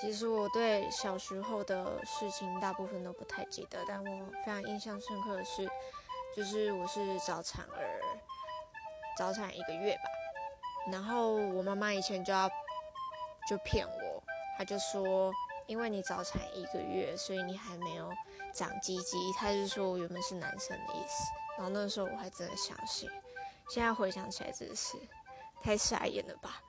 其实我对小时候的事情大部分都不太记得，但我非常印象深刻的是，就是我是早产儿，早产一个月吧，然后我妈妈以前就要就骗我，她就说因为你早产一个月，所以你还没有长鸡鸡，她就说我原本是男生的意思，然后那个时候我还真的相信，现在回想起来真的是太傻眼了吧。